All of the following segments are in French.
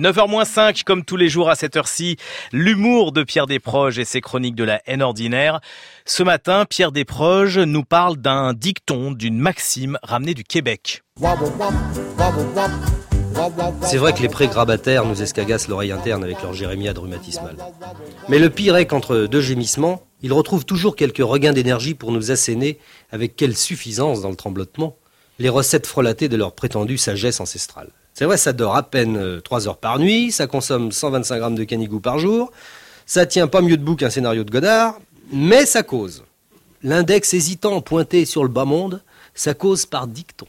9h-5, comme tous les jours à cette heure-ci, l'humour de Pierre Desproges et ses chroniques de la haine ordinaire. Ce matin, Pierre Desproges nous parle d'un dicton, d'une maxime ramenée du Québec. C'est vrai que les pré-grabataires nous escagassent l'oreille interne avec leur jérémiade rhumatismale. Mais le pire est qu'entre deux gémissements, ils retrouvent toujours quelques regains d'énergie pour nous asséner, avec quelle suffisance dans le tremblotement, les recettes frelatées de leur prétendue sagesse ancestrale. C'est vrai, ça dort à peine 3 euh, heures par nuit, ça consomme 125 grammes de canigou par jour, ça tient pas mieux debout qu'un scénario de Godard, mais ça cause. L'index hésitant pointé sur le bas monde, ça cause par dicton.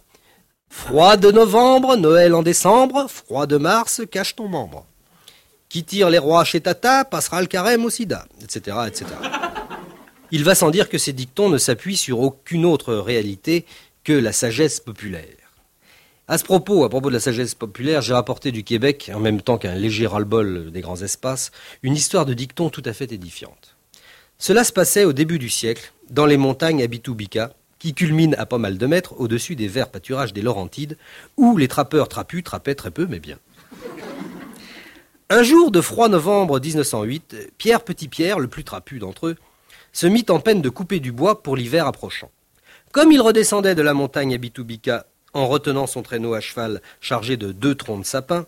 Froid de novembre, Noël en décembre, froid de mars, cache ton membre. Qui tire les rois chez Tata passera le carême au sida, etc., etc. Il va sans dire que ces dictons ne s'appuient sur aucune autre réalité que la sagesse populaire. À ce propos, à propos de la sagesse populaire, j'ai rapporté du Québec, en même temps qu'un léger ras-le-bol des grands espaces, une histoire de dicton tout à fait édifiante. Cela se passait au début du siècle, dans les montagnes Abitubica, qui culminent à pas mal de mètres au-dessus des verts pâturages des Laurentides, où les trappeurs trapus trappaient très peu, mais bien. Un jour de froid novembre 1908, Pierre Petit-Pierre, le plus trapu d'entre eux, se mit en peine de couper du bois pour l'hiver approchant. Comme il redescendait de la montagne Abitubica en retenant son traîneau à cheval chargé de deux troncs de sapin,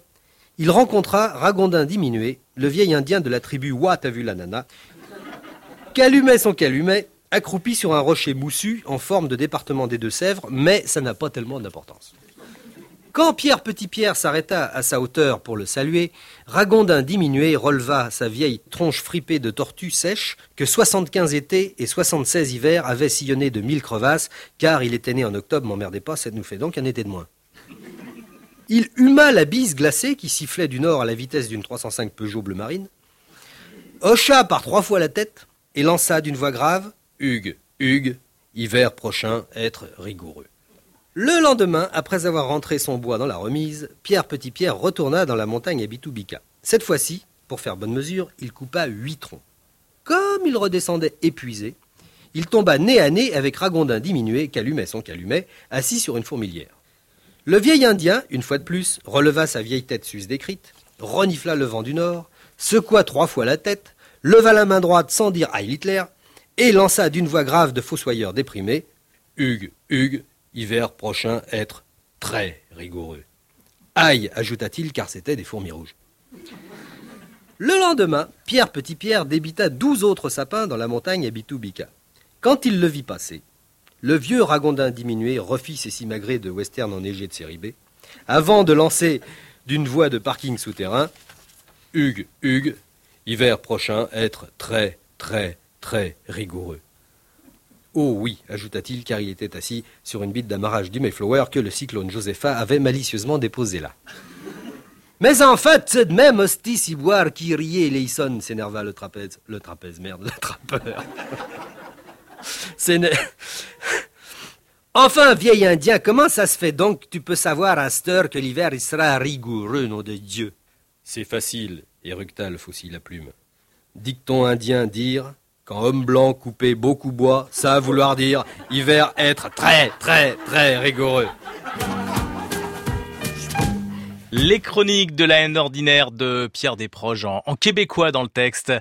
il rencontra Ragondin diminué, le vieil indien de la tribu Nana, qu'allumait son calumet, accroupi sur un rocher moussu en forme de département des Deux-Sèvres, mais ça n'a pas tellement d'importance. Quand Pierre Petit-Pierre s'arrêta à sa hauteur pour le saluer, Ragondin diminué releva sa vieille tronche fripée de tortue sèche que 75 étés et 76 hivers avaient sillonné de mille crevasses, car il était né en octobre, m'emmerdez pas, ça nous fait donc un été de moins. Il huma la bise glacée qui sifflait du nord à la vitesse d'une 305 Peugeot bleu marine, hocha par trois fois la tête et lança d'une voix grave Hugues, Hugues, hiver prochain, être rigoureux. Le lendemain, après avoir rentré son bois dans la remise, Pierre Petit-Pierre retourna dans la montagne Abitubica. Cette fois-ci, pour faire bonne mesure, il coupa huit troncs. Comme il redescendait épuisé, il tomba nez à nez avec Ragondin diminué, calumet son calumet, assis sur une fourmilière. Le vieil Indien, une fois de plus, releva sa vieille tête sus décrite, renifla le vent du nord, secoua trois fois la tête, leva la main droite sans dire Heil Hitler, et lança d'une voix grave de fossoyeur déprimé Hugues, Hugues, hiver prochain être très rigoureux. Aïe, ajouta-t-il, car c'était des fourmis rouges. Le lendemain, Pierre Petit-Pierre débita douze autres sapins dans la montagne Abitubica. Quand il le vit passer, le vieux ragondin diminué refit ses simagrées de western enneigé de série B, avant de lancer d'une voie de parking souterrain Hugues, Hugues, hiver prochain être très, très, très rigoureux. Oh oui, ajouta-t-il, car il était assis sur une bite d'amarrage du Mayflower que le cyclone Josepha avait malicieusement déposé là. Mais en fait, c'est de même hostie si boire qui riait Leison, s'énerva le trapèze. Le trapèze, merde, le trappeur. c'est Enfin, vieil indien, comment ça se fait donc que tu peux savoir à cette heure que l'hiver il sera rigoureux, nom de Dieu? C'est facile, éructa le à plume. Dicton indien dire quand homme blanc coupait beaucoup bois, ça a vouloir dire hiver être très très très rigoureux. Les chroniques de la haine ordinaire de Pierre Desproges en québécois dans le texte.